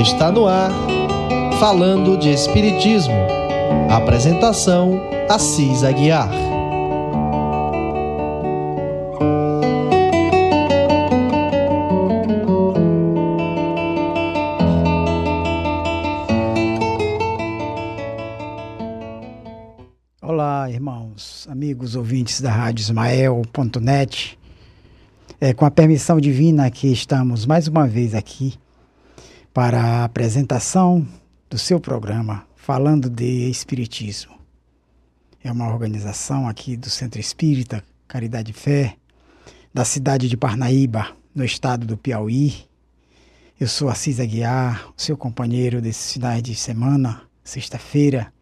Está no ar, falando de Espiritismo. Apresentação: Assis Aguiar. Olá, irmãos, amigos ouvintes da Rádio Ismael.net. É, com a permissão divina que estamos mais uma vez aqui para a apresentação do seu programa falando de Espiritismo. É uma organização aqui do Centro Espírita Caridade e Fé, da cidade de Parnaíba, no estado do Piauí. Eu sou Assis Aguiar, seu companheiro desses finais de semana, sexta-feira,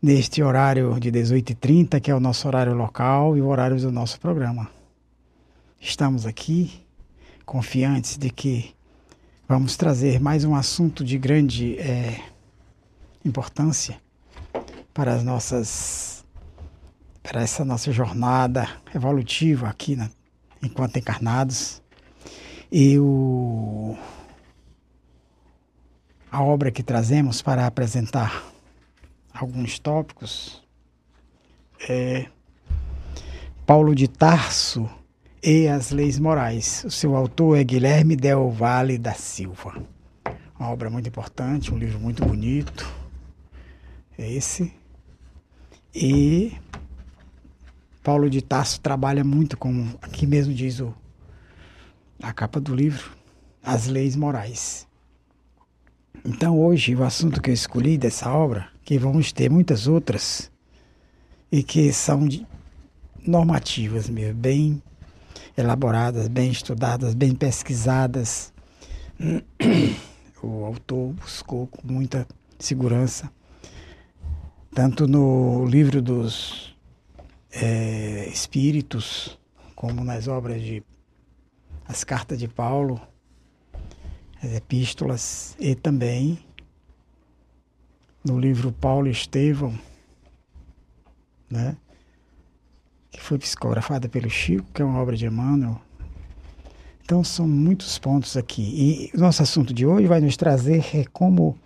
neste horário de 18h30, que é o nosso horário local e o horário do nosso programa. Estamos aqui confiantes de que vamos trazer mais um assunto de grande é, importância para as nossas para essa nossa jornada evolutiva aqui na, enquanto encarnados. E o, a obra que trazemos para apresentar alguns tópicos é Paulo de Tarso e as Leis Morais. O seu autor é Guilherme Del Valle da Silva. Uma obra muito importante, um livro muito bonito. É esse. E Paulo de Tarso trabalha muito com, aqui mesmo diz o, a capa do livro, as leis morais. Então hoje o assunto que eu escolhi dessa obra, que vamos ter muitas outras, e que são normativas mesmo, bem elaboradas, bem estudadas, bem pesquisadas. O autor buscou com muita segurança, tanto no livro dos é, Espíritos, como nas obras de as cartas de Paulo, as epístolas, e também no livro Paulo e Estevão, né? Que foi psicografada pelo Chico, que é uma obra de Emmanuel. Então são muitos pontos aqui. E o nosso assunto de hoje vai nos trazer é como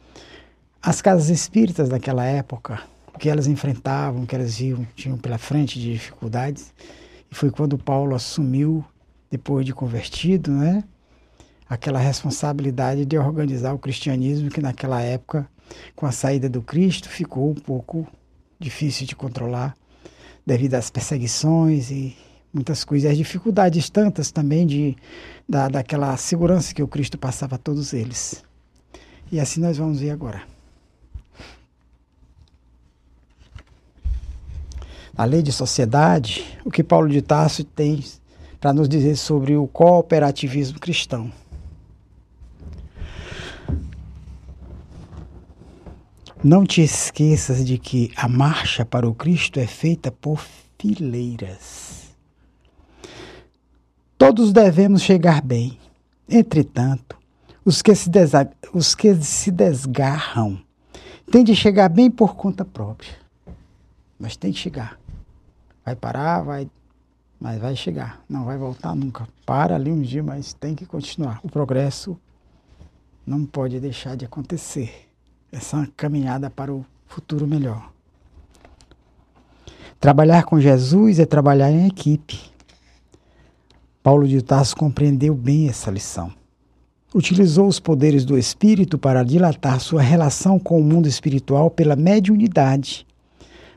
as casas espíritas daquela época, o que elas enfrentavam, o que elas viam, tinham pela frente de dificuldades. E foi quando Paulo assumiu, depois de convertido, né, aquela responsabilidade de organizar o cristianismo que naquela época, com a saída do Cristo, ficou um pouco difícil de controlar devido às perseguições e muitas coisas, as dificuldades tantas também de, da, daquela segurança que o Cristo passava a todos eles. E assim nós vamos ver agora. Na lei de sociedade, o que Paulo de Tarso tem para nos dizer sobre o cooperativismo cristão. Não te esqueças de que a marcha para o Cristo é feita por fileiras. Todos devemos chegar bem. Entretanto, os que se, os que se desgarram têm de chegar bem por conta própria. Mas tem que chegar. Vai parar, vai, mas vai chegar. Não vai voltar nunca. Para ali um dia, mas tem que continuar. O progresso não pode deixar de acontecer essa caminhada para o futuro melhor. Trabalhar com Jesus é trabalhar em equipe. Paulo de Tarso compreendeu bem essa lição. Utilizou os poderes do espírito para dilatar sua relação com o mundo espiritual pela mediunidade,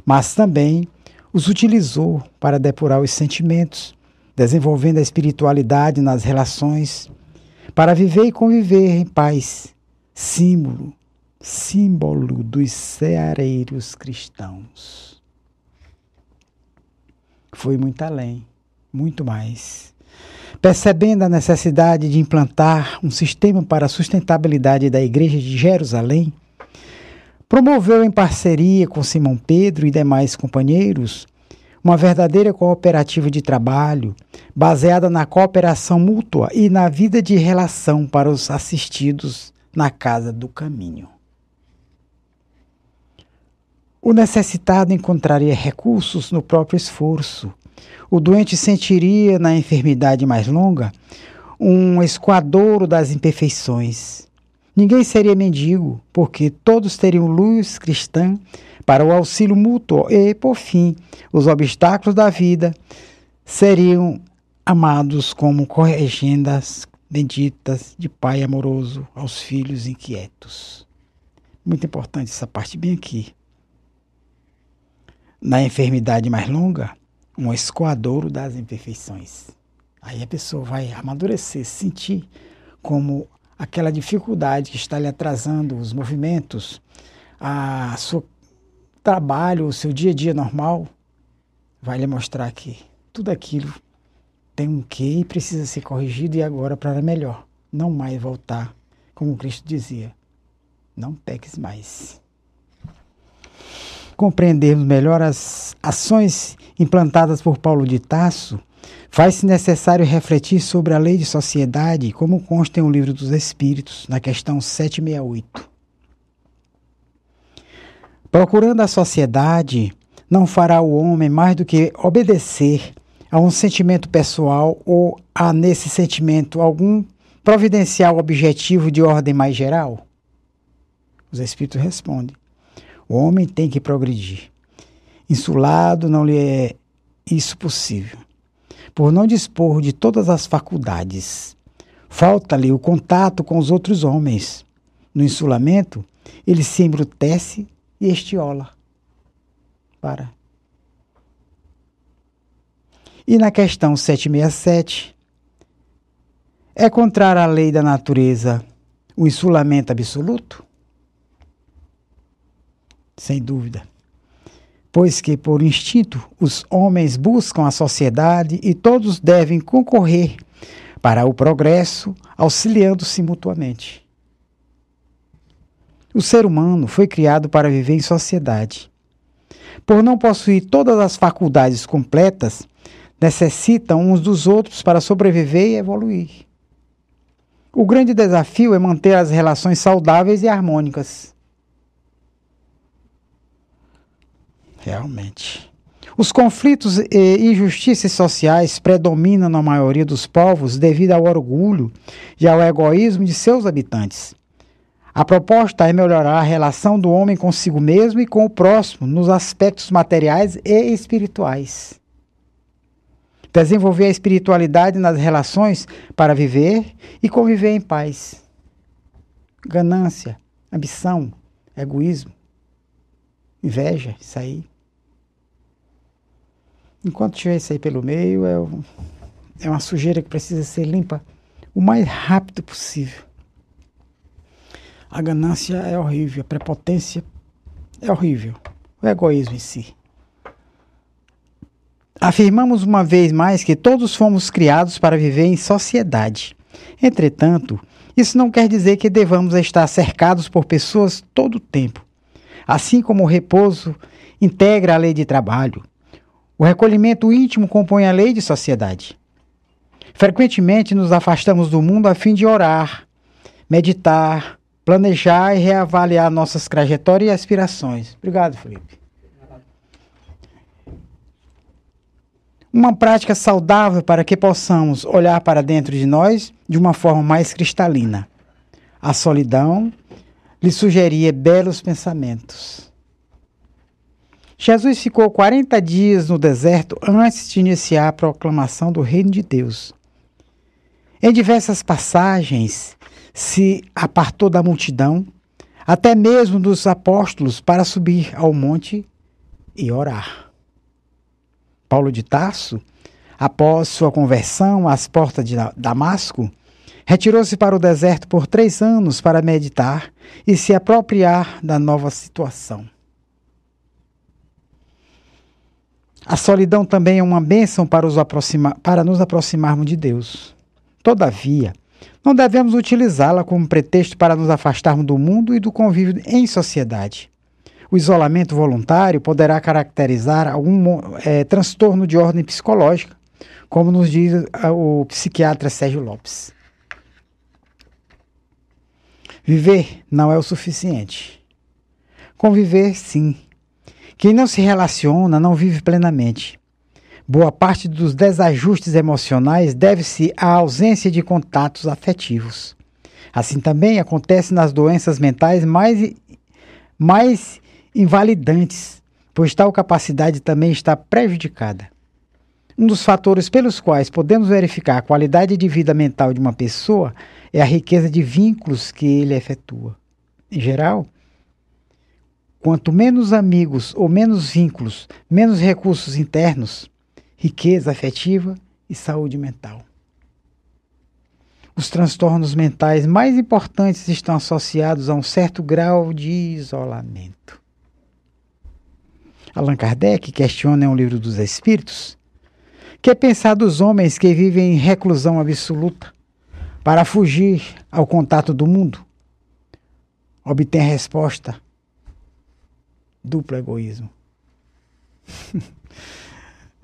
mas também os utilizou para depurar os sentimentos, desenvolvendo a espiritualidade nas relações, para viver e conviver em paz, símbolo símbolo dos ceareiros cristãos. Foi muito além, muito mais. Percebendo a necessidade de implantar um sistema para a sustentabilidade da Igreja de Jerusalém, promoveu em parceria com Simão Pedro e demais companheiros uma verdadeira cooperativa de trabalho, baseada na cooperação mútua e na vida de relação para os assistidos na casa do caminho. O necessitado encontraria recursos no próprio esforço. O doente sentiria, na enfermidade mais longa, um esquadouro das imperfeições. ninguém seria mendigo, porque todos teriam luz cristã para o auxílio mútuo e, por fim, os obstáculos da vida seriam amados como corrigendas benditas de pai amoroso aos filhos inquietos. Muito importante essa parte bem aqui. Na enfermidade mais longa, um escoadouro das imperfeições. Aí a pessoa vai amadurecer, sentir como aquela dificuldade que está lhe atrasando os movimentos, a seu trabalho, o seu dia a dia normal, vai lhe mostrar que tudo aquilo tem um quê e precisa ser corrigido e agora para melhor. Não mais voltar, como Cristo dizia, não peques mais. Compreendermos melhor as ações implantadas por Paulo de Tasso, faz-se necessário refletir sobre a lei de sociedade, como consta em o Livro dos Espíritos, na questão 768. Procurando a sociedade, não fará o homem mais do que obedecer a um sentimento pessoal ou a nesse sentimento algum providencial objetivo de ordem mais geral? Os Espíritos respondem: o homem tem que progredir. Insulado não lhe é isso possível, por não dispor de todas as faculdades. Falta-lhe o contato com os outros homens. No insulamento, ele se embrutece e estiola. Para. E na questão 767, é contrária à lei da natureza o insulamento absoluto? Sem dúvida. Pois que, por instinto, os homens buscam a sociedade e todos devem concorrer para o progresso, auxiliando-se mutuamente. O ser humano foi criado para viver em sociedade. Por não possuir todas as faculdades completas, necessitam uns dos outros para sobreviver e evoluir. O grande desafio é manter as relações saudáveis e harmônicas. Realmente. Os conflitos e injustiças sociais predominam na maioria dos povos devido ao orgulho e ao egoísmo de seus habitantes. A proposta é melhorar a relação do homem consigo mesmo e com o próximo nos aspectos materiais e espirituais. Desenvolver a espiritualidade nas relações para viver e conviver em paz. Ganância, ambição, egoísmo, inveja, isso aí. Enquanto tiver isso aí pelo meio, é, é uma sujeira que precisa ser limpa o mais rápido possível. A ganância é horrível, a prepotência é horrível, o egoísmo em si. Afirmamos uma vez mais que todos fomos criados para viver em sociedade. Entretanto, isso não quer dizer que devamos estar cercados por pessoas todo o tempo. Assim como o repouso integra a lei de trabalho, o recolhimento íntimo compõe a lei de sociedade. Frequentemente nos afastamos do mundo a fim de orar, meditar, planejar e reavaliar nossas trajetórias e aspirações. Obrigado, Felipe. Uma prática saudável para que possamos olhar para dentro de nós de uma forma mais cristalina. A solidão lhe sugeria belos pensamentos. Jesus ficou 40 dias no deserto antes de iniciar a proclamação do Reino de Deus. Em diversas passagens, se apartou da multidão, até mesmo dos apóstolos, para subir ao monte e orar. Paulo de Tarso, após sua conversão às portas de Damasco, retirou-se para o deserto por três anos para meditar e se apropriar da nova situação. A solidão também é uma bênção para, para nos aproximarmos de Deus. Todavia, não devemos utilizá-la como pretexto para nos afastarmos do mundo e do convívio em sociedade. O isolamento voluntário poderá caracterizar algum é, transtorno de ordem psicológica, como nos diz o psiquiatra Sérgio Lopes. Viver não é o suficiente. Conviver, sim. Quem não se relaciona não vive plenamente. Boa parte dos desajustes emocionais deve-se à ausência de contatos afetivos. Assim também acontece nas doenças mentais mais, mais invalidantes, pois tal capacidade também está prejudicada. Um dos fatores pelos quais podemos verificar a qualidade de vida mental de uma pessoa é a riqueza de vínculos que ele efetua. Em geral, quanto menos amigos ou menos vínculos, menos recursos internos, riqueza afetiva e saúde mental. Os transtornos mentais mais importantes estão associados a um certo grau de isolamento. Allan Kardec questiona em um livro dos Espíritos que é pensar dos homens que vivem em reclusão absoluta para fugir ao contato do mundo. Obtém a resposta: duplo egoísmo.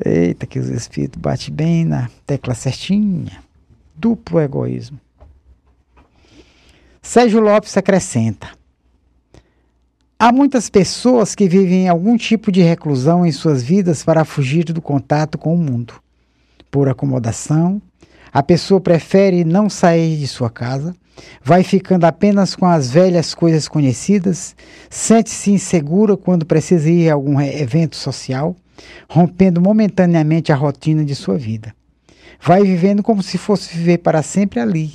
Eita, que os espíritos bate bem na tecla certinha. Duplo egoísmo. Sérgio Lopes acrescenta: Há muitas pessoas que vivem algum tipo de reclusão em suas vidas para fugir do contato com o mundo. Por acomodação, a pessoa prefere não sair de sua casa, vai ficando apenas com as velhas coisas conhecidas, sente-se insegura quando precisa ir a algum evento social, rompendo momentaneamente a rotina de sua vida. Vai vivendo como se fosse viver para sempre ali.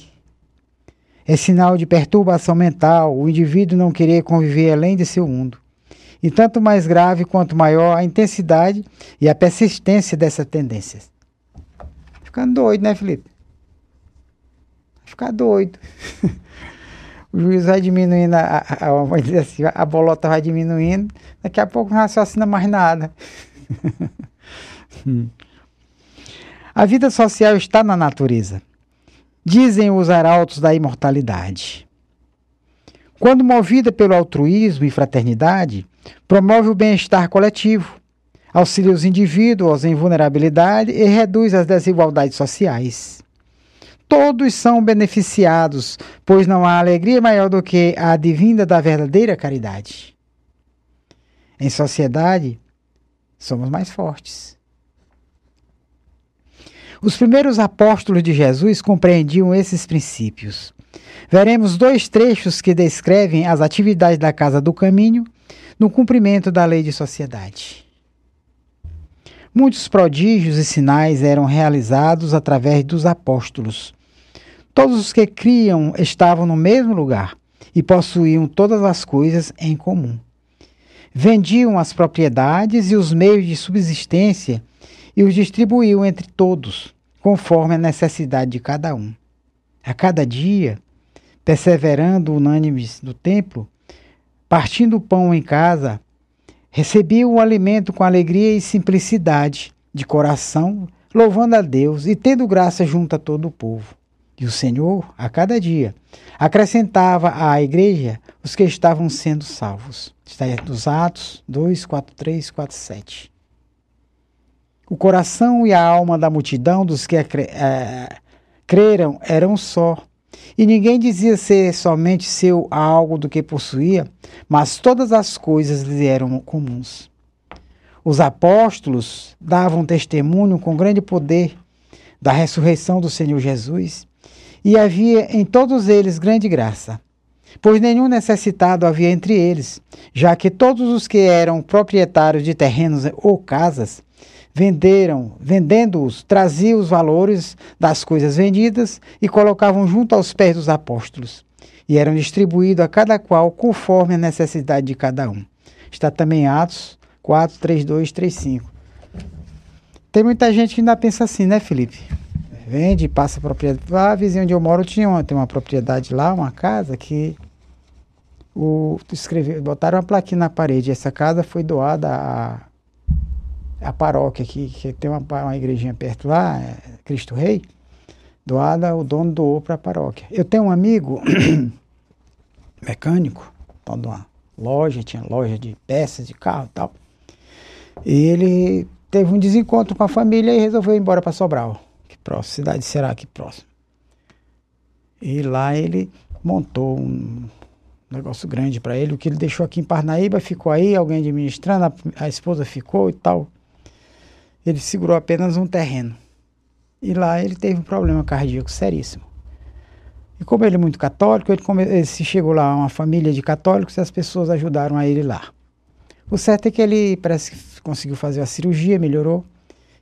É sinal de perturbação mental o indivíduo não querer conviver além de seu mundo. E tanto mais grave quanto maior a intensidade e a persistência dessas tendências. Ficando doido, né, Felipe? Ficar doido. o juiz vai diminuindo, a, a, a, assim, a bolota vai diminuindo, daqui a pouco não raciocina mais nada. A vida social está na natureza. Dizem os arautos da imortalidade. Quando movida pelo altruísmo e fraternidade, promove o bem-estar coletivo, auxilia os indivíduos em vulnerabilidade e reduz as desigualdades sociais. Todos são beneficiados, pois não há alegria maior do que a advinda da verdadeira caridade. Em sociedade, somos mais fortes. Os primeiros apóstolos de Jesus compreendiam esses princípios. Veremos dois trechos que descrevem as atividades da Casa do Caminho no cumprimento da lei de sociedade. Muitos prodígios e sinais eram realizados através dos apóstolos. Todos os que criam estavam no mesmo lugar e possuíam todas as coisas em comum. Vendiam as propriedades e os meios de subsistência e os distribuíam entre todos, conforme a necessidade de cada um. A cada dia, perseverando unânimes no templo, partindo o pão em casa, recebiam o alimento com alegria e simplicidade de coração, louvando a Deus e tendo graça junto a todo o povo. E o Senhor, a cada dia, acrescentava à igreja os que estavam sendo salvos. Está nos Atos 2, 4, 3, 4, 7. O coração e a alma da multidão dos que é, creram eram só. E ninguém dizia ser somente seu algo do que possuía, mas todas as coisas lhe eram comuns. Os apóstolos davam testemunho com grande poder da ressurreição do Senhor Jesus e havia em todos eles grande graça, pois nenhum necessitado havia entre eles, já que todos os que eram proprietários de terrenos ou casas venderam, vendendo-os, traziam os valores das coisas vendidas e colocavam junto aos pés dos apóstolos, e eram distribuídos a cada qual conforme a necessidade de cada um. Está também Atos 4, 3, 2, 3, 5. Tem muita gente que ainda pensa assim, né, Felipe? vende, passa a propriedade. Lá, a vizinha onde eu moro tinha uma, tem uma propriedade lá, uma casa que o escreveu, botaram uma plaquinha na parede. Essa casa foi doada à, à paróquia aqui, que tem uma, uma igrejinha perto lá, é Cristo Rei. Doada, o dono doou para a paróquia. Eu tenho um amigo mecânico, dono de uma loja, tinha loja de peças de carro e tal. E ele teve um desencontro com a família e resolveu ir embora para Sobral próximo, cidade de Será aqui próximo. E lá ele montou um negócio grande para ele. O que ele deixou aqui em Parnaíba ficou aí, alguém administrando, a, a esposa ficou e tal. Ele segurou apenas um terreno. E lá ele teve um problema cardíaco seríssimo. E como ele é muito católico, ele, ele se chegou lá uma família de católicos e as pessoas ajudaram a ele lá. O certo é que ele parece que conseguiu fazer a cirurgia, melhorou.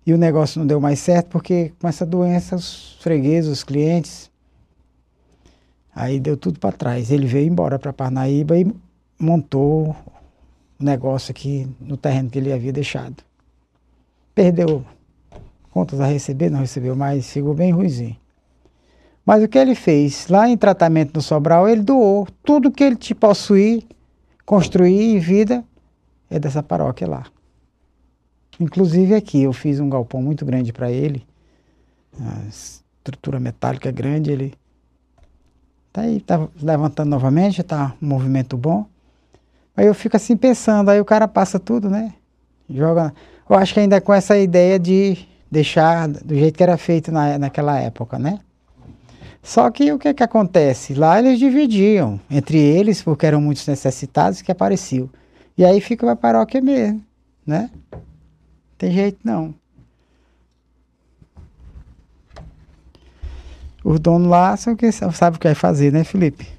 E o negócio não deu mais certo porque com essa doença os fregueses, os clientes, aí deu tudo para trás. Ele veio embora para Parnaíba e montou o negócio aqui no terreno que ele havia deixado. Perdeu contas a receber, não recebeu mais, ficou bem ruimzinho. Mas o que ele fez? Lá em tratamento no Sobral, ele doou tudo que ele te possuir, construir em vida, é dessa paróquia lá. Inclusive aqui, eu fiz um galpão muito grande para ele, a estrutura metálica grande, ele tá aí, tá levantando novamente, tá um movimento bom. Aí eu fico assim pensando, aí o cara passa tudo, né? Joga. Eu acho que ainda com essa ideia de deixar do jeito que era feito na, naquela época, né? Só que o que que acontece? Lá eles dividiam entre eles, porque eram muitos necessitados que apareciam. E aí fica a paróquia mesmo, né? Tem jeito não. Os donos lá são que sabe o que vai fazer, né, Felipe?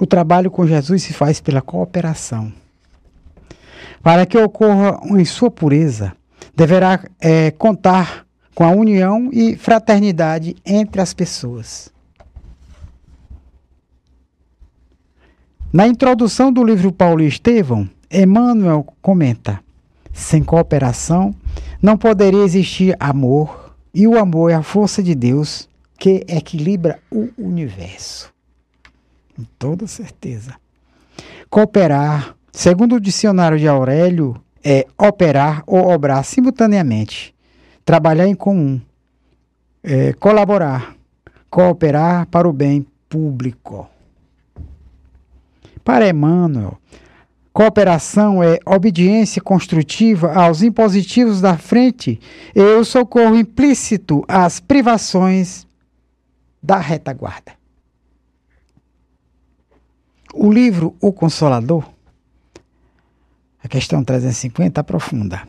O trabalho com Jesus se faz pela cooperação. Para que ocorra em sua pureza, deverá é, contar com a união e fraternidade entre as pessoas. Na introdução do livro Paulo Estevão, Emmanuel comenta: sem cooperação não poderia existir amor, e o amor é a força de Deus que equilibra o universo. Com toda certeza. Cooperar, segundo o dicionário de Aurélio, é operar ou obrar simultaneamente, trabalhar em comum, é, colaborar, cooperar para o bem público. Para Emmanuel, cooperação é obediência construtiva aos impositivos da frente e o socorro implícito às privações da retaguarda. O livro O Consolador, a questão 350, aprofunda.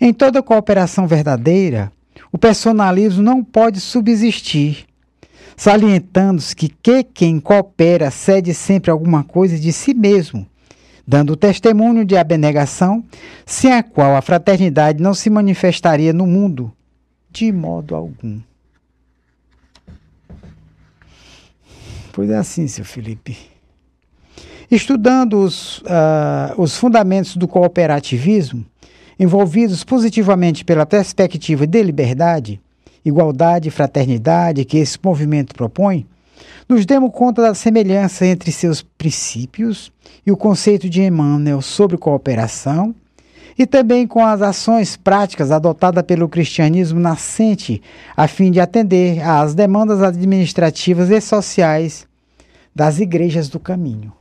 Em toda cooperação verdadeira, o personalismo não pode subsistir salientando-se que, que quem coopera cede sempre alguma coisa de si mesmo, dando testemunho de abnegação, sem a qual a fraternidade não se manifestaria no mundo de modo algum. Pois é assim, seu Felipe. Estudando os, uh, os fundamentos do cooperativismo, envolvidos positivamente pela perspectiva de liberdade, igualdade e fraternidade que esse movimento propõe, nos demos conta da semelhança entre seus princípios e o conceito de Emmanuel sobre cooperação, e também com as ações práticas adotadas pelo cristianismo nascente a fim de atender às demandas administrativas e sociais das igrejas do caminho.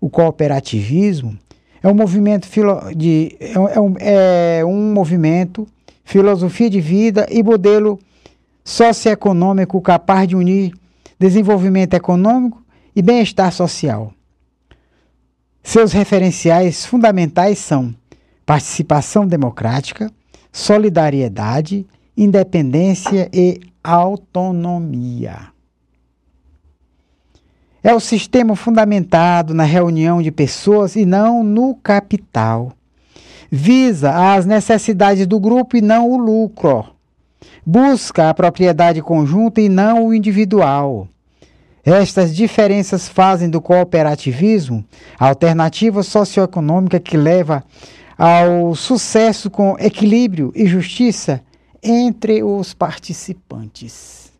O cooperativismo é um movimento de, é um, é um movimento filosofia de vida e modelo socioeconômico capaz de unir desenvolvimento econômico e bem-estar social. Seus referenciais fundamentais são participação democrática, solidariedade, independência e autonomia. É o sistema fundamentado na reunião de pessoas e não no capital visa as necessidades do grupo e não o lucro. Busca a propriedade conjunta e não o individual. Estas diferenças fazem do cooperativismo a alternativa socioeconômica que leva ao sucesso com equilíbrio e justiça entre os participantes.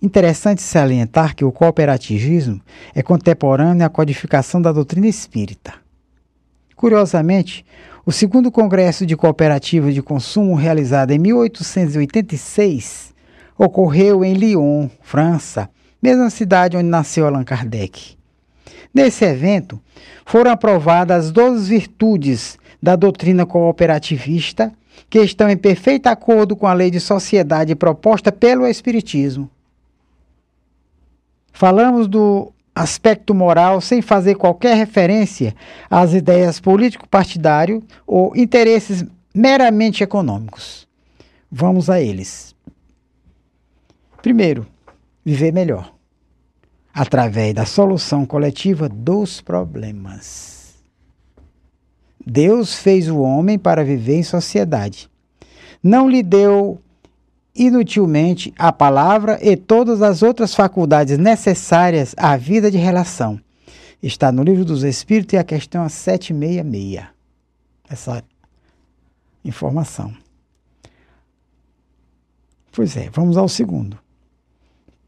Interessante salientar que o cooperativismo é contemporâneo à codificação da doutrina espírita. Curiosamente, o segundo Congresso de Cooperativas de Consumo, realizado em 1886, ocorreu em Lyon, França, mesma cidade onde nasceu Allan Kardec. Nesse evento, foram aprovadas as 12 virtudes da doutrina cooperativista, que estão em perfeito acordo com a lei de sociedade proposta pelo Espiritismo. Falamos do aspecto moral sem fazer qualquer referência às ideias político-partidário ou interesses meramente econômicos. Vamos a eles. Primeiro, viver melhor através da solução coletiva dos problemas. Deus fez o homem para viver em sociedade. Não lhe deu inutilmente a palavra e todas as outras faculdades necessárias à vida de relação. Está no livro dos Espíritos e a questão 766. Essa informação. Pois é, vamos ao segundo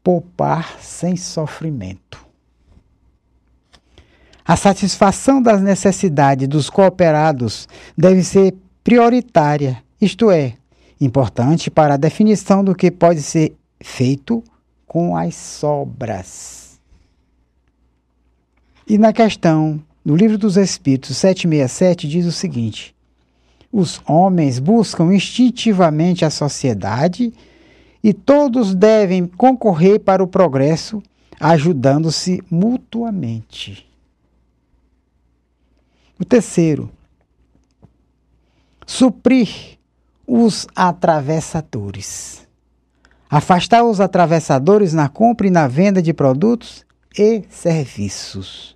poupar sem sofrimento. A satisfação das necessidades dos cooperados deve ser prioritária, isto é, importante para a definição do que pode ser feito com as sobras. E na questão, no Livro dos Espíritos 767, diz o seguinte: os homens buscam instintivamente a sociedade e todos devem concorrer para o progresso, ajudando-se mutuamente. O terceiro, suprir os atravessadores. Afastar os atravessadores na compra e na venda de produtos e serviços.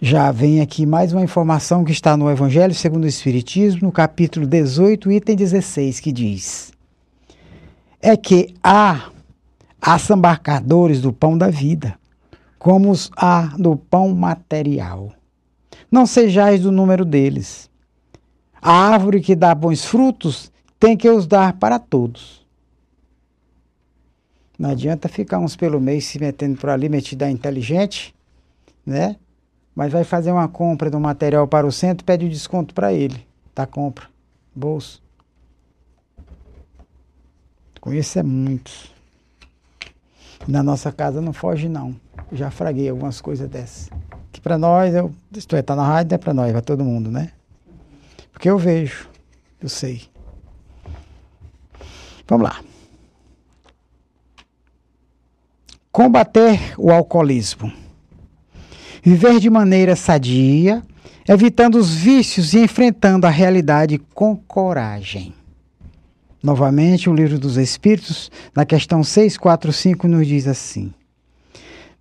Já vem aqui mais uma informação que está no Evangelho segundo o Espiritismo, no capítulo 18, item 16, que diz: é que há assambarcadores do pão da vida, como os há do pão material. Não sejais do número deles. A árvore que dá bons frutos tem que os dar para todos. Não adianta ficar uns pelo meio se metendo por ali, metido a inteligente, né? Mas vai fazer uma compra do material para o centro, pede o um desconto para ele, tá compra, bolso. Conheço é muitos. Na nossa casa não foge, não. Já fraguei algumas coisas dessas. Que para nós, eu, isto é, tá na rádio, é para nós, para todo mundo, né? Porque eu vejo, eu sei. Vamos lá. Combater o alcoolismo. Viver de maneira sadia, evitando os vícios e enfrentando a realidade com coragem. Novamente, o livro dos Espíritos, na questão 645, nos diz assim: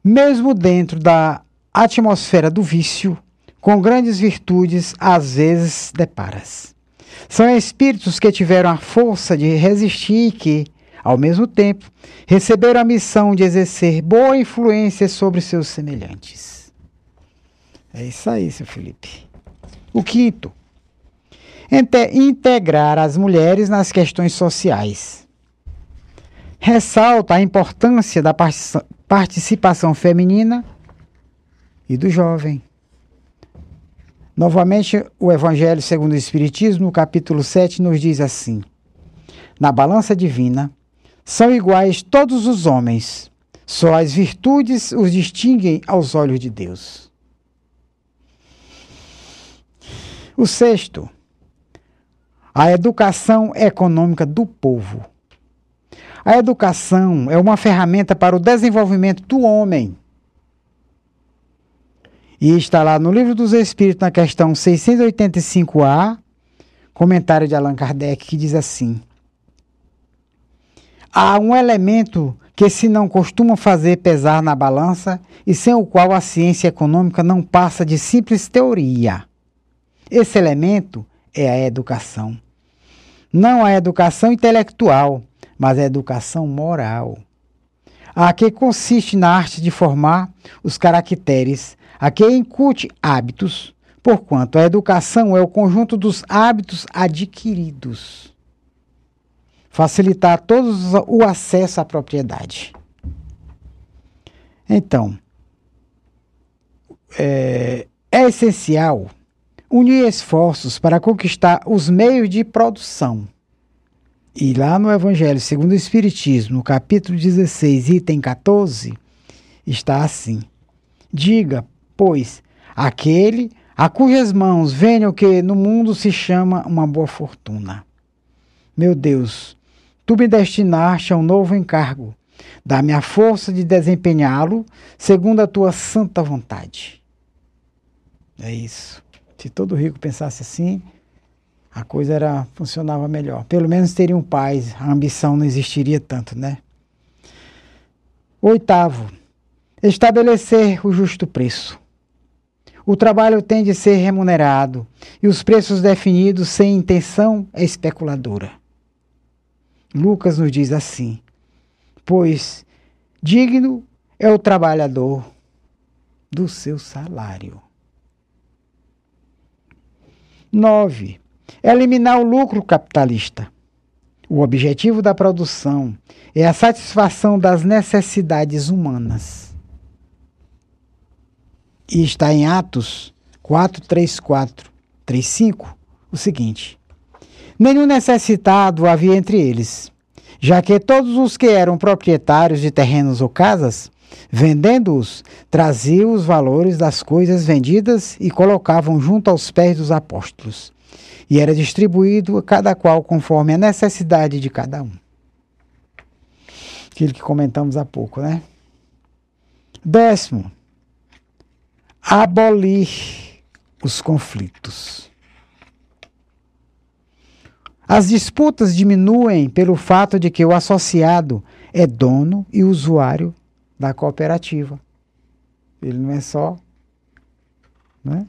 Mesmo dentro da atmosfera do vício, com grandes virtudes às vezes deparas. São espíritos que tiveram a força de resistir e que, ao mesmo tempo, receberam a missão de exercer boa influência sobre seus semelhantes. É isso aí, seu Felipe. O quinto, integrar as mulheres nas questões sociais. Ressalta a importância da participação feminina e do jovem. Novamente, o Evangelho segundo o Espiritismo, no capítulo 7, nos diz assim: Na balança divina, são iguais todos os homens, só as virtudes os distinguem aos olhos de Deus. O sexto, a educação econômica do povo. A educação é uma ferramenta para o desenvolvimento do homem. E está lá no Livro dos Espíritos, na questão 685A, comentário de Allan Kardec, que diz assim: Há um elemento que se não costuma fazer pesar na balança e sem o qual a ciência econômica não passa de simples teoria. Esse elemento é a educação. Não a educação intelectual, mas a educação moral. A que consiste na arte de formar os caracteres, a que incute hábitos, porquanto a educação é o conjunto dos hábitos adquiridos. Facilitar a todos o acesso à propriedade. Então, é, é essencial unir esforços para conquistar os meios de produção. E lá no Evangelho segundo o Espiritismo, no capítulo 16, item 14, está assim: Diga, pois, aquele a cujas mãos venha o que no mundo se chama uma boa fortuna. Meu Deus, tu me destinaste a um novo encargo. Dá-me a força de desempenhá-lo segundo a tua santa vontade. É isso. Se todo rico pensasse assim, a coisa era funcionava melhor. Pelo menos teriam paz, a ambição não existiria tanto, né? Oitavo, estabelecer o justo preço. O trabalho tem de ser remunerado e os preços definidos sem intenção especuladora. Lucas nos diz assim: Pois digno é o trabalhador do seu salário. 9. Eliminar o lucro capitalista. O objetivo da produção é a satisfação das necessidades humanas. E está em Atos 4, 3, 4, 3, 5 o seguinte: Nenhum necessitado havia entre eles, já que todos os que eram proprietários de terrenos ou casas, vendendo-os, traziam os valores das coisas vendidas e colocavam junto aos pés dos apóstolos. E era distribuído a cada qual conforme a necessidade de cada um. Aquilo que comentamos há pouco, né? Décimo, abolir os conflitos. As disputas diminuem pelo fato de que o associado é dono e usuário da cooperativa. Ele não é só. Né?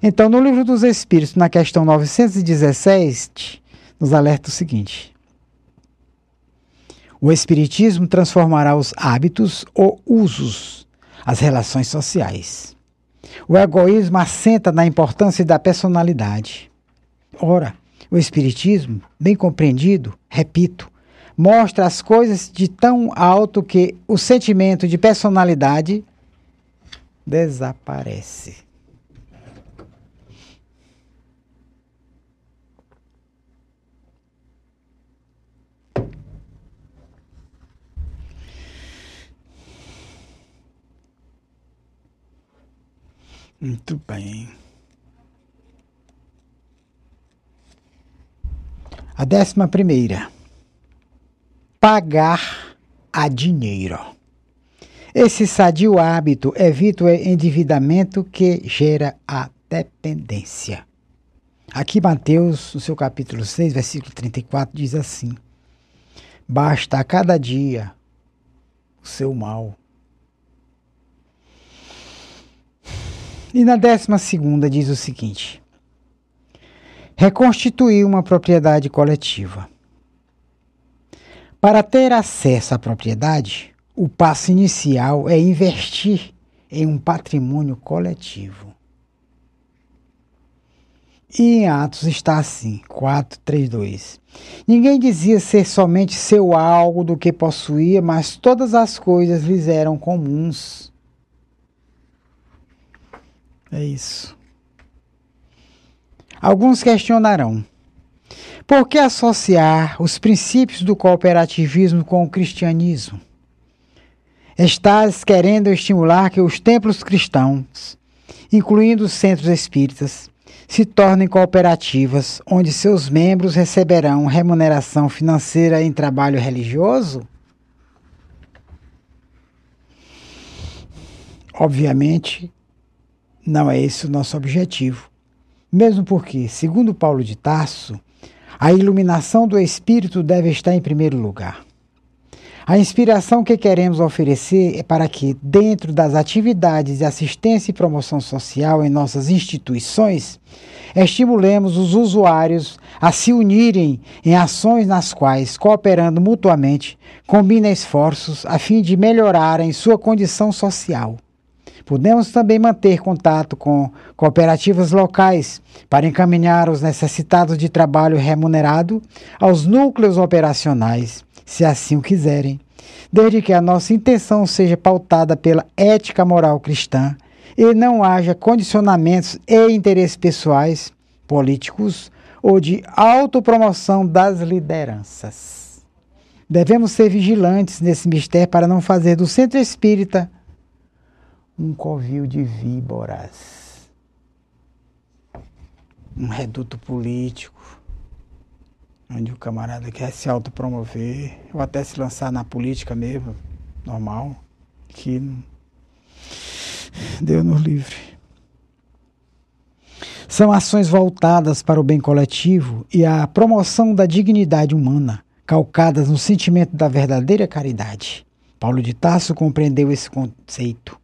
Então, no livro dos Espíritos, na questão 917, nos alerta o seguinte: O Espiritismo transformará os hábitos ou usos, as relações sociais. O egoísmo assenta na importância da personalidade. Ora, o Espiritismo, bem compreendido, repito, mostra as coisas de tão alto que o sentimento de personalidade desaparece. Muito bem. A décima primeira. Pagar a dinheiro. Esse sadio hábito evita o endividamento que gera a dependência. Aqui Mateus, no seu capítulo 6, versículo 34, diz assim: Basta a cada dia o seu mal. E na décima segunda diz o seguinte: reconstituir uma propriedade coletiva. Para ter acesso à propriedade, o passo inicial é investir em um patrimônio coletivo. E em Atos está assim, 4, 3, 2. Ninguém dizia ser somente seu algo do que possuía, mas todas as coisas lhes eram comuns. É isso. Alguns questionarão: por que associar os princípios do cooperativismo com o cristianismo? Estás querendo estimular que os templos cristãos, incluindo os centros espíritas, se tornem cooperativas, onde seus membros receberão remuneração financeira em trabalho religioso? Obviamente, não é esse o nosso objetivo. Mesmo porque, segundo Paulo de Tarso, a iluminação do espírito deve estar em primeiro lugar. A inspiração que queremos oferecer é para que, dentro das atividades de assistência e promoção social em nossas instituições, estimulemos os usuários a se unirem em ações nas quais, cooperando mutuamente, combinem esforços a fim de melhorarem sua condição social. Podemos também manter contato com cooperativas locais para encaminhar os necessitados de trabalho remunerado aos núcleos operacionais, se assim o quiserem, desde que a nossa intenção seja pautada pela ética moral cristã e não haja condicionamentos e interesses pessoais, políticos ou de autopromoção das lideranças. Devemos ser vigilantes nesse mistério para não fazer do centro espírita um covil de víboras, um reduto político, onde o camarada quer se autopromover, ou até se lançar na política mesmo, normal, que Deus nos livre. São ações voltadas para o bem coletivo e a promoção da dignidade humana, calcadas no sentimento da verdadeira caridade. Paulo de Tarso compreendeu esse conceito.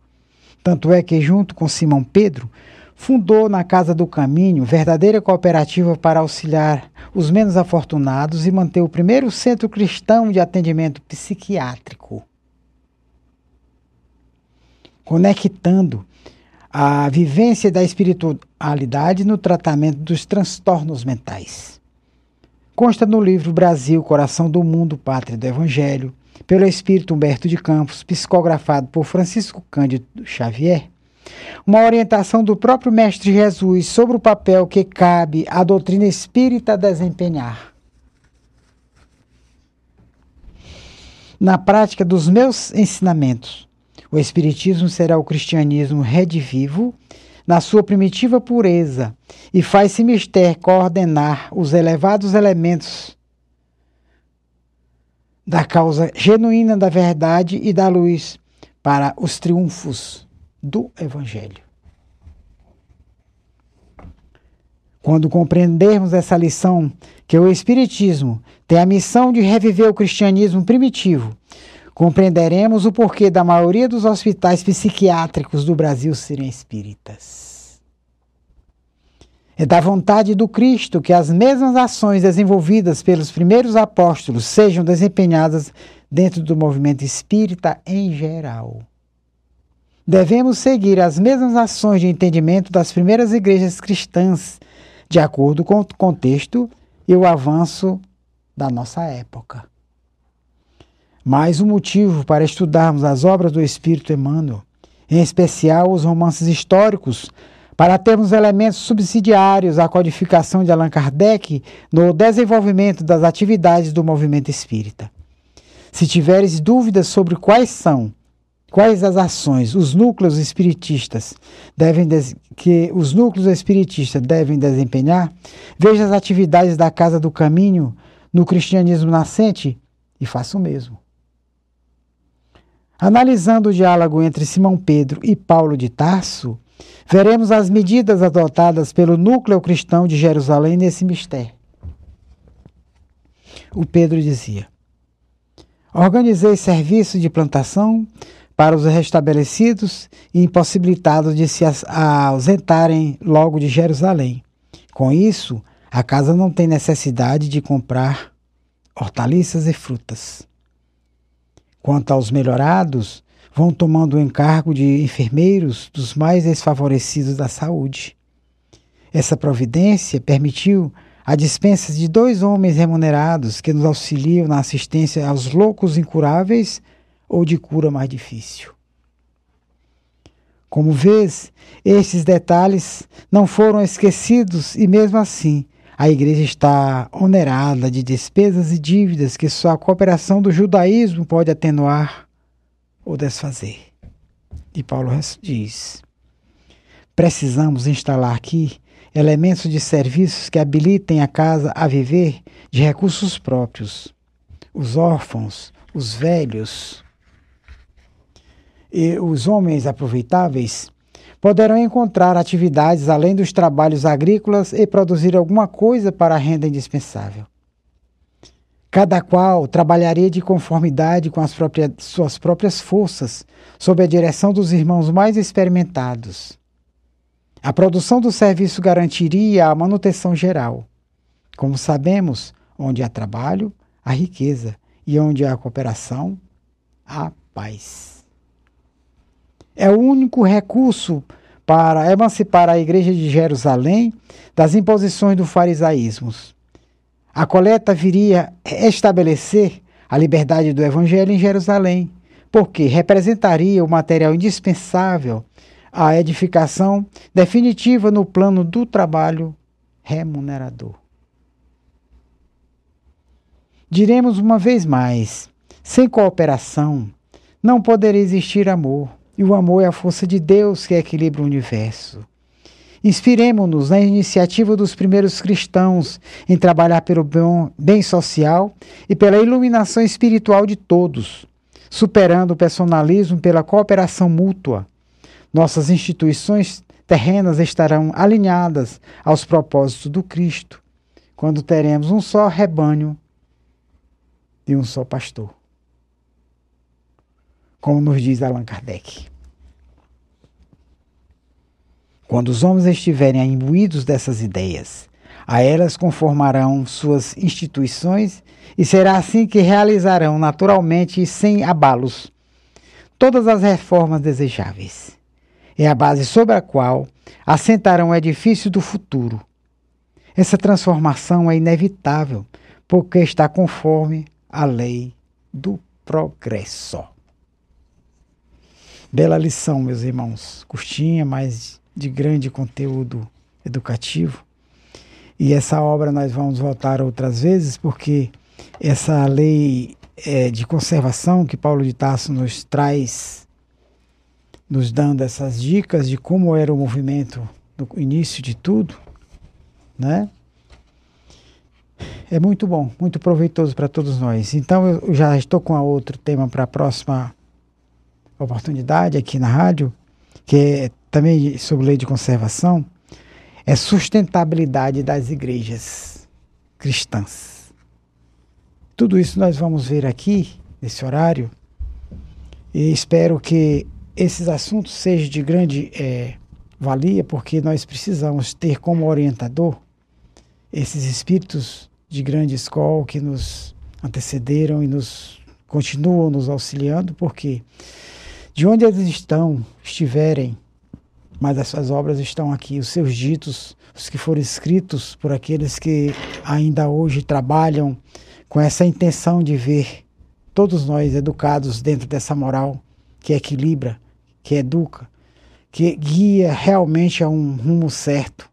Tanto é que, junto com Simão Pedro, fundou na Casa do Caminho verdadeira cooperativa para auxiliar os menos afortunados e manter o primeiro centro cristão de atendimento psiquiátrico. Conectando a vivência da espiritualidade no tratamento dos transtornos mentais. Consta no livro Brasil, Coração do Mundo, Pátria do Evangelho, pelo espírito Humberto de Campos, psicografado por Francisco Cândido Xavier, uma orientação do próprio Mestre Jesus sobre o papel que cabe à doutrina espírita desempenhar. Na prática dos meus ensinamentos, o Espiritismo será o cristianismo redivivo na sua primitiva pureza e faz-se mister coordenar os elevados elementos da causa genuína da verdade e da luz para os triunfos do Evangelho. Quando compreendermos essa lição, que o Espiritismo tem a missão de reviver o cristianismo primitivo, compreenderemos o porquê da maioria dos hospitais psiquiátricos do Brasil serem espíritas. É da vontade do Cristo que as mesmas ações desenvolvidas pelos primeiros apóstolos sejam desempenhadas dentro do movimento espírita em geral. Devemos seguir as mesmas ações de entendimento das primeiras igrejas cristãs, de acordo com o contexto e o avanço da nossa época. Mais um motivo para estudarmos as obras do Espírito Emmanuel, em especial os romances históricos, para termos elementos subsidiários à codificação de Allan Kardec no desenvolvimento das atividades do movimento espírita. Se tiveres dúvidas sobre quais são, quais as ações os núcleos espiritistas devem que os núcleos espiritistas devem desempenhar, veja as atividades da Casa do Caminho no cristianismo nascente e faça o mesmo. Analisando o diálogo entre Simão Pedro e Paulo de Tarso, veremos as medidas adotadas pelo núcleo cristão de Jerusalém nesse mistério. O Pedro dizia: Organizei serviço de plantação para os restabelecidos e impossibilitados de se ausentarem logo de Jerusalém. Com isso, a casa não tem necessidade de comprar hortaliças e frutas. Quanto aos melhorados, vão tomando o encargo de enfermeiros dos mais desfavorecidos da saúde. Essa providência permitiu a dispensa de dois homens remunerados que nos auxiliam na assistência aos loucos incuráveis ou de cura mais difícil. Como vês, estes detalhes não foram esquecidos e, mesmo assim, a igreja está onerada de despesas e dívidas que só a cooperação do judaísmo pode atenuar ou desfazer. E Paulo diz: precisamos instalar aqui elementos de serviços que habilitem a casa a viver de recursos próprios. Os órfãos, os velhos e os homens aproveitáveis poderão encontrar atividades além dos trabalhos agrícolas e produzir alguma coisa para a renda indispensável. Cada qual trabalharia de conformidade com as próprias, suas próprias forças, sob a direção dos irmãos mais experimentados. A produção do serviço garantiria a manutenção geral. Como sabemos, onde há trabalho, há riqueza, e onde há cooperação, há paz é o único recurso para emancipar a Igreja de Jerusalém das imposições do farisaísmo. A coleta viria estabelecer a liberdade do Evangelho em Jerusalém, porque representaria o material indispensável à edificação definitiva no plano do trabalho remunerador. Diremos uma vez mais: sem cooperação não poderia existir amor. E o amor é a força de Deus que equilibra o universo. Inspiremos-nos na iniciativa dos primeiros cristãos em trabalhar pelo bem social e pela iluminação espiritual de todos, superando o personalismo pela cooperação mútua. Nossas instituições terrenas estarão alinhadas aos propósitos do Cristo, quando teremos um só rebanho e um só pastor. Como nos diz Allan Kardec. Quando os homens estiverem imbuídos dessas ideias, a elas conformarão suas instituições e será assim que realizarão naturalmente e sem abalos todas as reformas desejáveis. É a base sobre a qual assentarão o edifício do futuro. Essa transformação é inevitável, porque está conforme a lei do progresso. Bela lição, meus irmãos. Curtinha, mas de grande conteúdo educativo. E essa obra nós vamos voltar outras vezes, porque essa lei é, de conservação que Paulo de Tarso nos traz, nos dando essas dicas de como era o movimento no início de tudo, né? É muito bom, muito proveitoso para todos nós. Então eu já estou com outro tema para a próxima oportunidade aqui na rádio, que é também sobre lei de conservação, é sustentabilidade das igrejas cristãs. Tudo isso nós vamos ver aqui, nesse horário, e espero que esses assuntos sejam de grande é, valia, porque nós precisamos ter como orientador esses espíritos de grande escola que nos antecederam e nos continuam nos auxiliando, porque de onde eles estão, estiverem, mas as suas obras estão aqui, os seus ditos, os que foram escritos por aqueles que ainda hoje trabalham com essa intenção de ver todos nós educados dentro dessa moral que equilibra, que educa, que guia realmente a um rumo certo.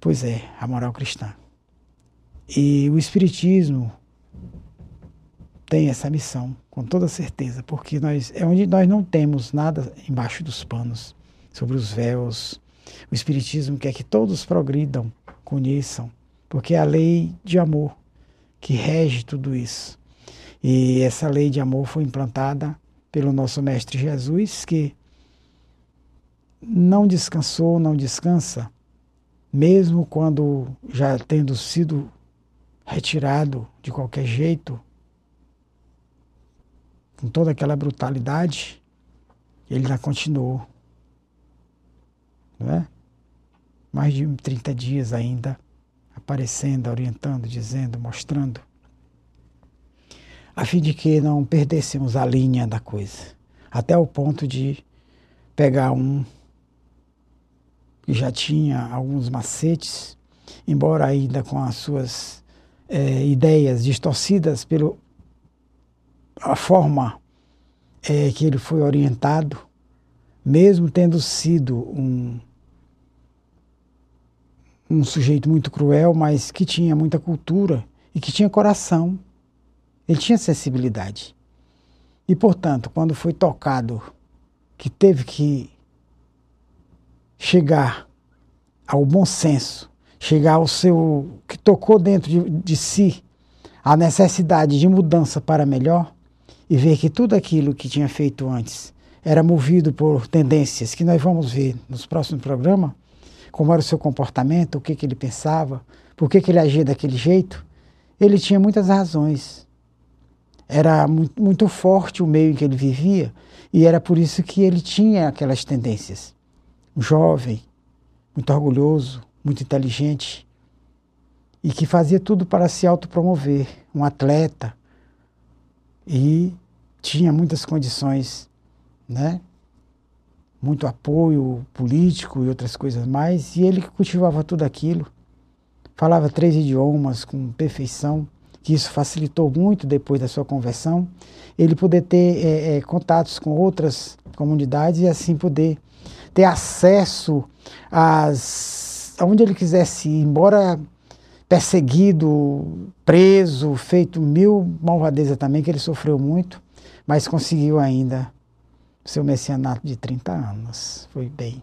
Pois é, a moral cristã. E o Espiritismo tem essa missão com toda certeza, porque nós é onde nós não temos nada embaixo dos panos, sobre os véus. O Espiritismo quer que todos progridam, conheçam, porque é a lei de amor que rege tudo isso. E essa lei de amor foi implantada pelo nosso Mestre Jesus, que não descansou, não descansa, mesmo quando já tendo sido retirado de qualquer jeito com toda aquela brutalidade, ele ainda continuou. Não é? Mais de 30 dias ainda aparecendo, orientando, dizendo, mostrando, a fim de que não perdêssemos a linha da coisa, até o ponto de pegar um que já tinha alguns macetes, embora ainda com as suas é, ideias distorcidas pelo a forma é, que ele foi orientado, mesmo tendo sido um, um sujeito muito cruel, mas que tinha muita cultura e que tinha coração, ele tinha sensibilidade. E, portanto, quando foi tocado, que teve que chegar ao bom senso, chegar ao seu. que tocou dentro de, de si a necessidade de mudança para melhor, e ver que tudo aquilo que tinha feito antes era movido por tendências que nós vamos ver nos próximos programas, como era o seu comportamento, o que, que ele pensava, por que, que ele agia daquele jeito, ele tinha muitas razões. Era muito, forte o meio em que ele vivia e era por isso que ele tinha aquelas tendências. Um jovem, muito orgulhoso, muito inteligente e que fazia tudo para se autopromover, um atleta. E tinha muitas condições, né? muito apoio político e outras coisas mais, e ele cultivava tudo aquilo. Falava três idiomas com perfeição, que isso facilitou muito depois da sua conversão. Ele poder ter é, é, contatos com outras comunidades e assim poder ter acesso às, aonde ele quisesse ir, embora perseguido, preso, feito mil malvadezas também, que ele sofreu muito mas conseguiu ainda seu messianato de 30 anos. Foi bem.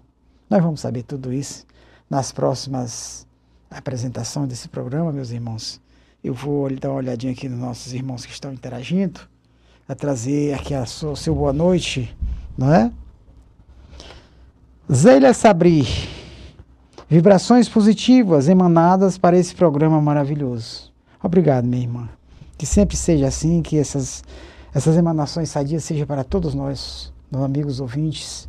Nós vamos saber tudo isso nas próximas apresentações desse programa, meus irmãos. Eu vou dar uma olhadinha aqui nos nossos irmãos que estão interagindo, a trazer aqui a sua, seu boa noite, não é? Zelia Sabri, vibrações positivas emanadas para esse programa maravilhoso. Obrigado, minha irmã. Que sempre seja assim, que essas, essas emanações sadias sejam para todos nós, meus amigos ouvintes.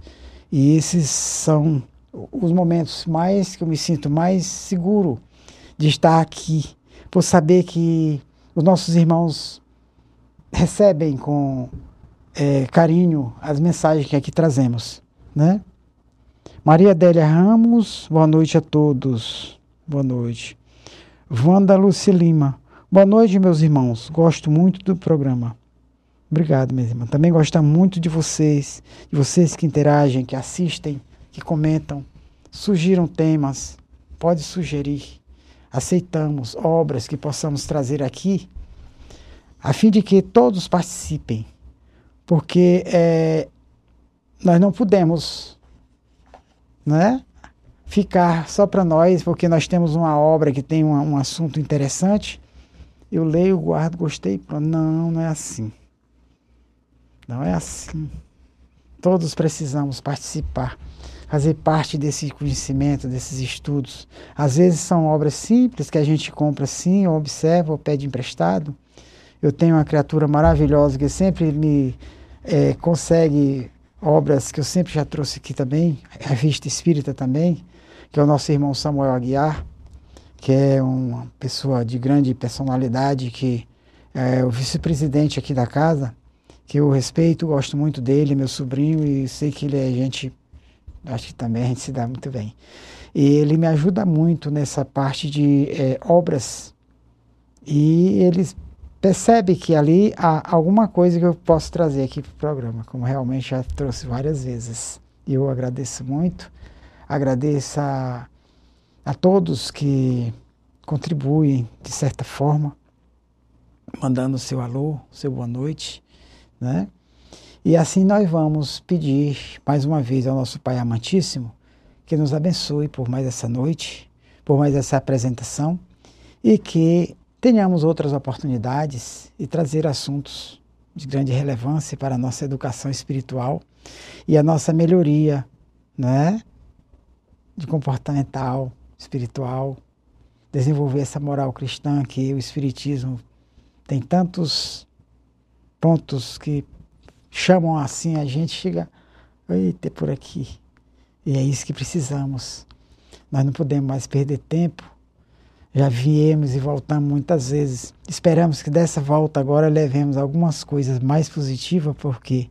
E esses são os momentos mais que eu me sinto mais seguro de estar aqui, por saber que os nossos irmãos recebem com é, carinho as mensagens que aqui trazemos, né? Maria Adélia Ramos, boa noite a todos. Boa noite. Wanda Luci Lima, boa noite, meus irmãos. Gosto muito do programa. Obrigado, minha irmã. Também gosto muito de vocês, de vocês que interagem, que assistem, que comentam. Surgiram temas, pode sugerir. Aceitamos obras que possamos trazer aqui, a fim de que todos participem, porque é, nós não podemos né, ficar só para nós, porque nós temos uma obra que tem um, assunto interessante. Eu leio, guardo, gostei. Não, não é assim. Não é assim. Todos precisamos participar, fazer parte desse conhecimento, desses estudos. Às vezes são obras simples que a gente compra assim, ou observa, ou pede emprestado. Eu tenho uma criatura maravilhosa que sempre me é, consegue obras que eu sempre já trouxe aqui também, revista espírita também, que é o nosso irmão Samuel Aguiar, que é uma pessoa de grande personalidade, que é o vice-presidente aqui da casa que eu respeito, gosto muito dele, meu sobrinho, e sei que ele é gente, acho que também a gente se dá muito bem. E ele me ajuda muito nessa parte de é, obras, e ele percebe que ali há alguma coisa que eu posso trazer aqui para o programa, como realmente já trouxe várias vezes. E eu agradeço muito, agradeço a, a todos que contribuem de certa forma, mandando seu alô, seu boa noite né? E assim nós vamos pedir mais uma vez ao nosso Pai Amantíssimo que nos abençoe por mais essa noite, por mais essa apresentação e que tenhamos outras oportunidades e trazer assuntos de grande relevância para a nossa educação espiritual e a nossa melhoria, né? De comportamental, espiritual, desenvolver essa moral cristã que o Espiritismo tem tantos pontos que chamam assim a gente, chega, eita, é por aqui. E é isso que precisamos. Nós não podemos mais perder tempo. Já viemos e voltamos muitas vezes. Esperamos que dessa volta agora levemos algumas coisas mais positivas, porque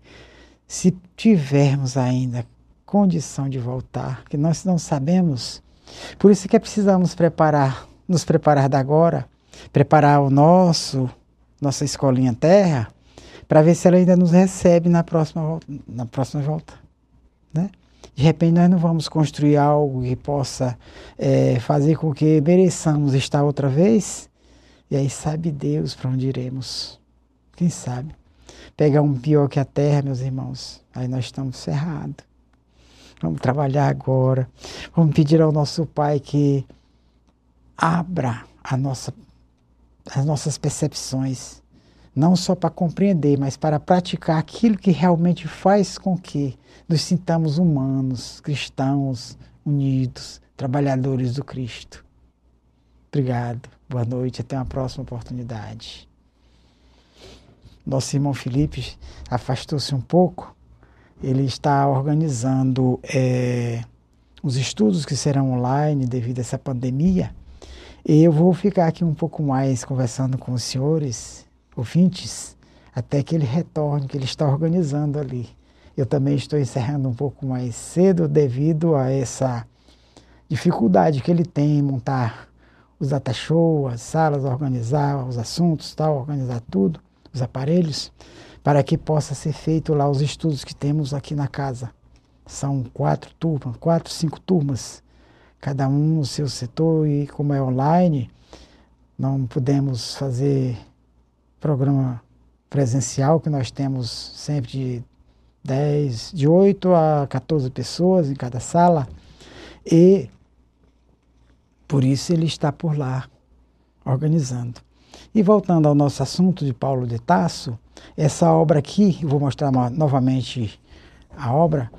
se tivermos ainda condição de voltar, que nós não sabemos, por isso que é precisamos preparar, nos preparar da agora, preparar o nosso, nossa escolinha terra, para ver se ela ainda nos recebe na próxima volta. Na próxima volta né? De repente nós não vamos construir algo que possa é, fazer com que mereçamos estar outra vez, e aí sabe Deus para onde iremos. Quem sabe? Pegar um pior que a terra, meus irmãos, aí nós estamos ferrados. Vamos trabalhar agora. Vamos pedir ao nosso Pai que abra nossa, as nossas percepções não só para compreender, mas para praticar aquilo que realmente faz com que nos sintamos humanos, cristãos, unidos, trabalhadores do Cristo. Obrigado, boa noite, até uma próxima oportunidade. Nosso irmão Felipe afastou-se um pouco, ele está organizando é, os estudos que serão online devido a essa pandemia. E eu vou ficar aqui um pouco mais conversando com os senhores ouvintes, até que ele retorne, que ele está organizando ali. Eu também estou encerrando um pouco mais cedo devido a essa dificuldade que ele tem em montar os data as salas, organizar os assuntos, tal, organizar tudo, os aparelhos, para que possa ser feito lá os estudos que temos aqui na casa. São quatro turmas, quatro, cinco turmas, cada um no seu setor e como é online, não podemos fazer programa presencial que nós temos sempre de 10, de 8 a 14 pessoas em cada sala e por isso ele está por lá organizando. E voltando ao nosso assunto de Paulo de Tasso, essa obra aqui, vou mostrar novamente a obra.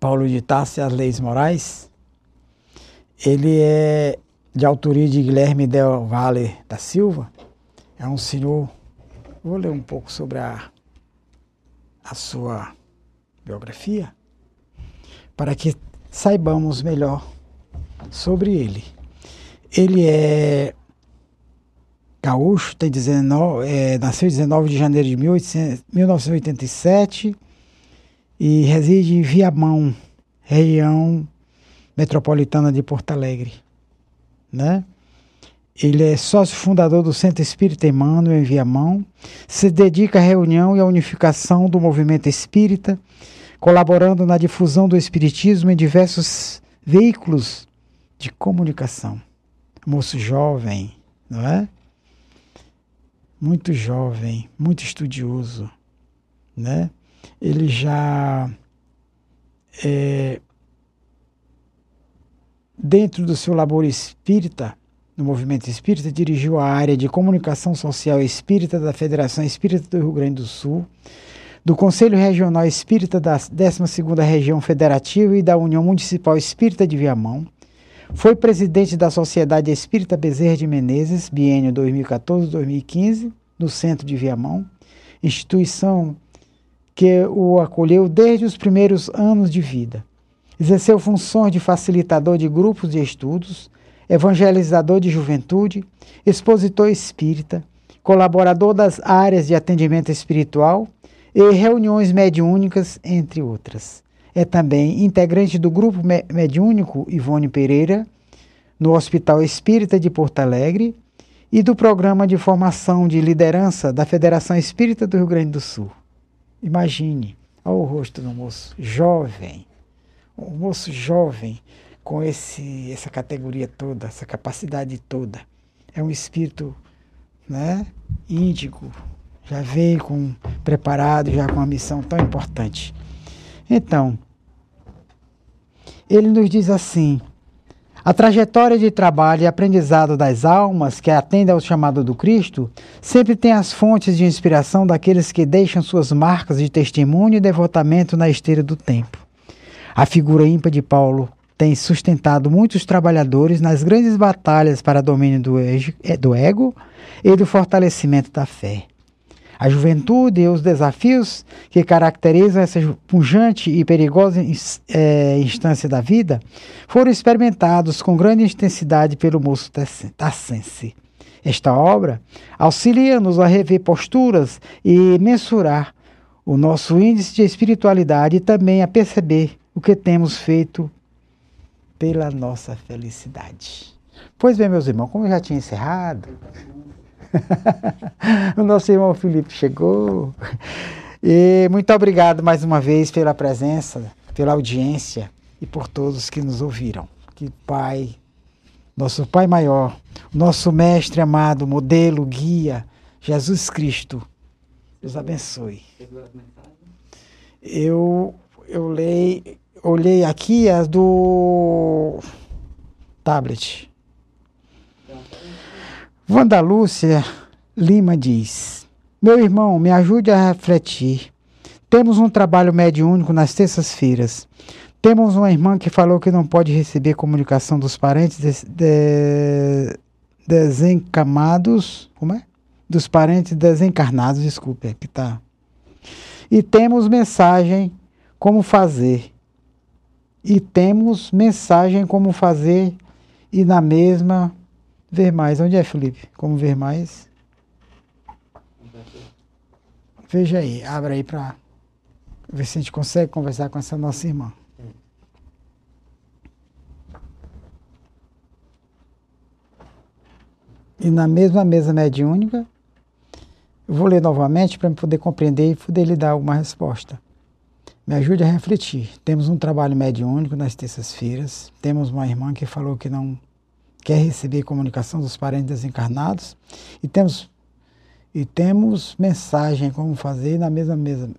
Paulo de Tarso e as Leis Morais, ele é de autoria de Guilherme Del Valle da Silva, é um senhor. Vou ler um pouco sobre a, a sua biografia, para que saibamos melhor sobre ele. Ele é gaúcho, tem 19, é, nasceu 19 de janeiro de 1800, 1987 e reside em Viamão, região metropolitana de Porto Alegre. Né? Ele é sócio fundador do Centro Espírita Emmanuel em Viamão, se dedica à reunião e à unificação do movimento espírita, colaborando na difusão do espiritismo em diversos veículos de comunicação. Moço jovem, não é? Muito jovem, muito estudioso, né? Ele já é, dentro do seu labor espírita, no movimento espírita, dirigiu a área de comunicação social espírita da Federação Espírita do Rio Grande do Sul, do Conselho Regional Espírita da 12ª Região Federativa e da União Municipal Espírita de Viamão, foi presidente da Sociedade Espírita Bezerra de Menezes, biênio 2014-2015, no centro de Viamão, instituição que o acolheu desde os primeiros anos de vida. Exerceu funções de facilitador de grupos de estudos, evangelizador de juventude, expositor espírita, colaborador das áreas de atendimento espiritual e reuniões mediúnicas, entre outras. É também integrante do grupo mediúnico Ivone Pereira, no Hospital Espírita de Porto Alegre, e do programa de formação de liderança da Federação Espírita do Rio Grande do Sul. Imagine, olha o rosto do moço, jovem, um moço jovem, com esse, essa categoria toda, essa capacidade toda. É um espírito né, índigo, já veio com, preparado, já com uma missão tão importante. Então, ele nos diz assim: a trajetória de trabalho e aprendizado das almas que atendem ao chamado do Cristo sempre tem as fontes de inspiração daqueles que deixam suas marcas de testemunho e devotamento na esteira do tempo. A figura ímpar de Paulo tem sustentado muitos trabalhadores nas grandes batalhas para domínio do ego e do fortalecimento da fé. A juventude e os desafios que caracterizam essa pujante e perigosa é, instância da vida foram experimentados com grande intensidade pelo moço tassense. Esta obra auxilia-nos a rever posturas e mensurar o nosso índice de espiritualidade e também a perceber o que temos feito pela nossa felicidade. Pois bem, meus irmãos, como eu já tinha encerrado, o nosso irmão Felipe chegou. E muito obrigado mais uma vez pela presença, pela audiência e por todos que nos ouviram. Que Pai, nosso Pai maior, nosso Mestre amado, modelo, guia, Jesus Cristo, Deus abençoe. Eu, eu leio, olhei aqui as do tablet. Wanda Lúcia Lima diz: Meu irmão, me ajude a refletir. Temos um trabalho mediúnico nas terças-feiras. Temos uma irmã que falou que não pode receber comunicação dos parentes de, de, desencamados. Como é? Dos parentes desencarnados, desculpe, aqui tá. E temos mensagem como fazer. E temos mensagem como fazer e na mesma Ver mais. Onde é, Felipe? Como ver mais? Veja aí, abre aí para ver se a gente consegue conversar com essa nossa irmã. E na mesma mesa mediúnica, eu vou ler novamente para poder compreender e poder lhe dar alguma resposta. Me ajude a refletir. Temos um trabalho mediúnico nas terças-feiras. Temos uma irmã que falou que não quer receber comunicação dos parentes desencarnados e temos e temos mensagem como fazer na mesma mesa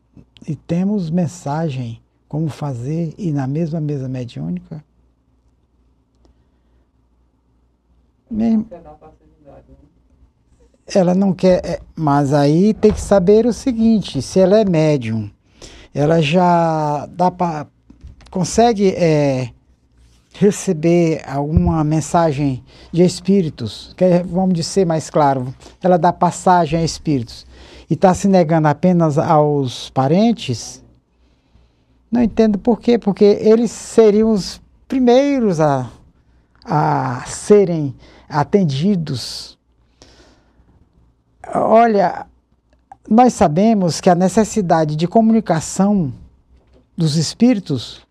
e temos mensagem como fazer e na mesma mesa mediúnica. Mesmo, ela não quer, é, mas aí tem que saber o seguinte: se ela é médium, ela já dá para consegue é, receber alguma mensagem de espíritos, que é, vamos dizer mais claro, ela dá passagem a espíritos, e está se negando apenas aos parentes, não entendo por quê, porque eles seriam os primeiros a, a serem atendidos. Olha, nós sabemos que a necessidade de comunicação dos espíritos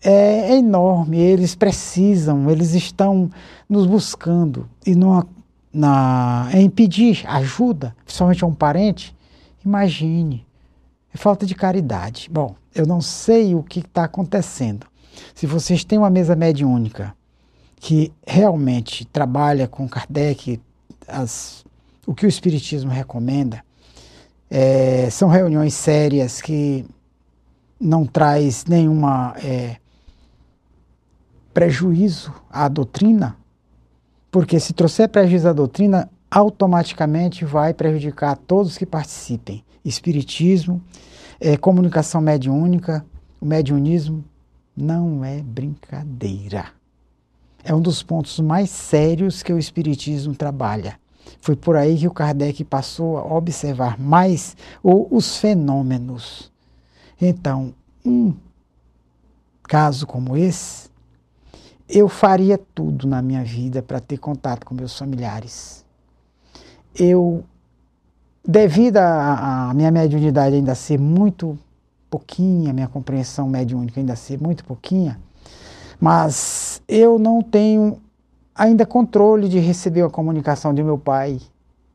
é enorme, eles precisam, eles estão nos buscando e numa, na, em pedir ajuda, principalmente a um parente, imagine, é falta de caridade. Bom, eu não sei o que está acontecendo. Se vocês têm uma mesa mediúnica que realmente trabalha com Kardec, as, o que o Espiritismo recomenda, é, são reuniões sérias que não traz nenhuma é, prejuízo à doutrina, porque se trouxer prejuízo à doutrina, automaticamente vai prejudicar todos que participem. Espiritismo, é, comunicação mediúnica, o mediunismo não é brincadeira. É um dos pontos mais sérios que o Espiritismo trabalha. Foi por aí que o Kardec passou a observar mais os fenômenos. Então, um caso como esse eu faria tudo na minha vida para ter contato com meus familiares. Eu, devido à minha mediunidade ainda ser muito pouquinha, minha compreensão mediúnica ainda ser muito pouquinha, mas eu não tenho ainda controle de receber a comunicação de meu pai,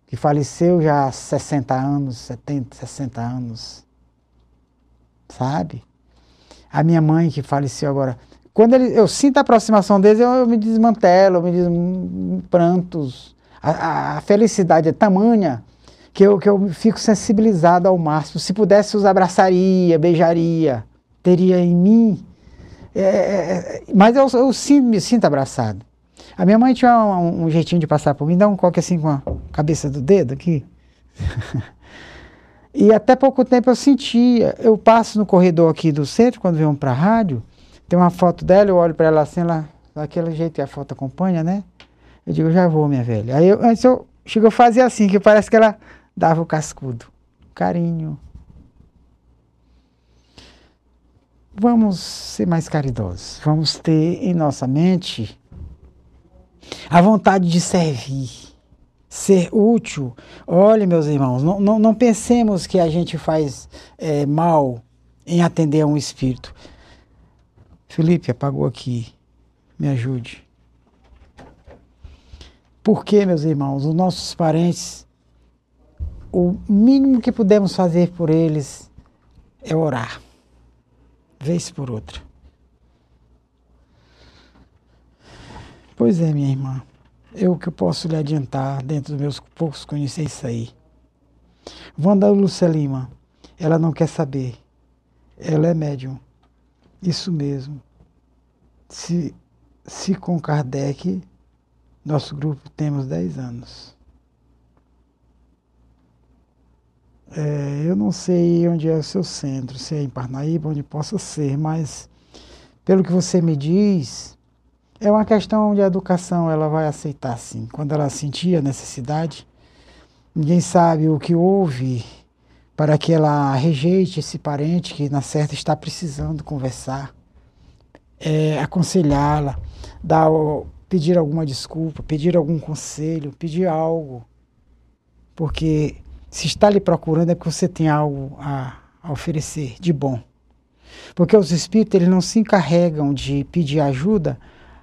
que faleceu já há 60 anos, 70, 60 anos. Sabe? A minha mãe, que faleceu agora quando ele, eu sinto a aproximação deles, eu, eu me desmantelo, eu me des, prantos. A, a, felicidade é tamanha que eu, que eu fico sensibilizado ao máximo. Se pudesse, os abraçaria, beijaria, teria em mim. É, é, é mas eu, eu sim, me sinto abraçado. A minha mãe tinha um, um, jeitinho de passar por mim, dá um coque assim com a cabeça do dedo aqui. e até pouco tempo eu sentia. Eu passo no corredor aqui do centro, quando venho para a rádio, tem uma foto dela, eu olho para ela assim, ela, daquele jeito que a foto acompanha, né? Eu digo, já vou, minha velha. Aí eu, antes eu chego a fazer assim, que parece que ela dava o cascudo. Carinho. Vamos ser mais caridosos. Vamos ter em nossa mente a vontade de servir, ser útil. Olha, meus irmãos, não, não, não pensemos que a gente faz é, mal em atender a um espírito. Felipe, apagou aqui. Me ajude. Porque, meus irmãos, os nossos parentes, o mínimo que podemos fazer por eles é orar, vez por outra. Pois é, minha irmã, eu que posso lhe adiantar, dentro dos meus poucos conhecimentos aí. Wanda Lúcia Lima, ela não quer saber. Ela é médium. Isso mesmo. Se, se com Kardec, nosso grupo temos 10 anos. É, eu não sei onde é o seu centro, se é em Parnaíba, onde possa ser, mas pelo que você me diz, é uma questão de educação, ela vai aceitar sim. Quando ela sentir a necessidade, ninguém sabe o que houve para que ela rejeite esse parente que na certa está precisando conversar é, aconselhá-la, dar, pedir alguma desculpa, pedir algum conselho, pedir algo. Porque se está lhe procurando é porque você tem algo a, a oferecer de bom. Porque os espíritos eles não se encarregam de pedir ajuda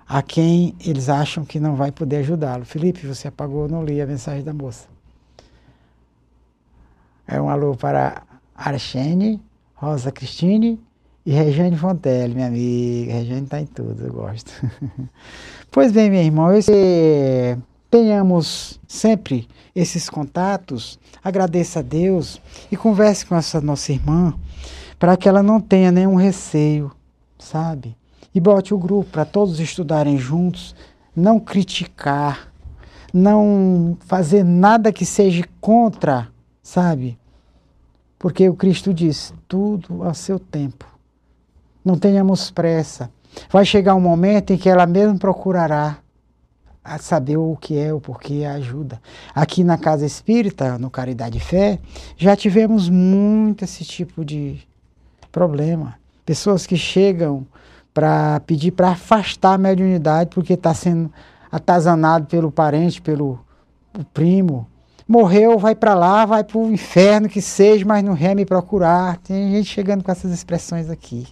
a quem eles acham que não vai poder ajudá-lo. Felipe, você apagou, não li a mensagem da moça. É um alô para Arxene, Rosa Cristine e Regiane Fontelli, minha amiga. Regiane está em tudo, eu gosto. pois bem, meu irmão, esse, tenhamos sempre esses contatos, agradeça a Deus e converse com essa nossa irmã para que ela não tenha nenhum receio, sabe? E bote o grupo para todos estudarem juntos, não criticar, não fazer nada que seja contra, sabe? Porque o Cristo diz: tudo a seu tempo Não tenhamos pressa. Vai chegar um momento em que ela mesmo procurará a saber o que é, o porquê, a ajuda. Aqui na Casa Espírita, no Caridade e Fé, já tivemos muito esse tipo de problema. Pessoas que chegam para pedir para afastar a mediunidade porque está sendo atazanado pelo parente, pelo primo. Morreu, vai para lá, vai para o inferno que seja, mas não quer me procurar. Tem gente chegando com essas expressões aqui.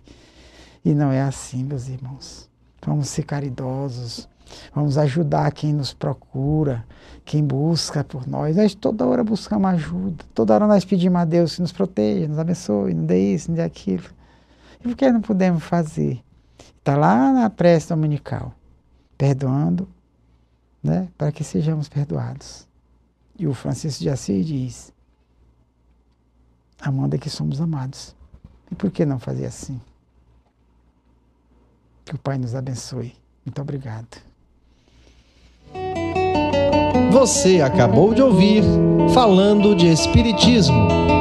E não é assim, meus irmãos. Vamos ser caridosos, vamos ajudar quem nos procura, quem busca por nós. Nós toda hora buscamos ajuda, toda hora nós pedimos a Deus que nos proteja, nos abençoe, não dê isso, não dê aquilo. E por que não podemos fazer? Está lá na prece dominical, perdoando, né, para que sejamos perdoados. E o Francisco de Assis diz: amando é que somos amados. E por que não fazer assim? Que o Pai nos abençoe. Muito obrigado. Você acabou de ouvir Falando de Espiritismo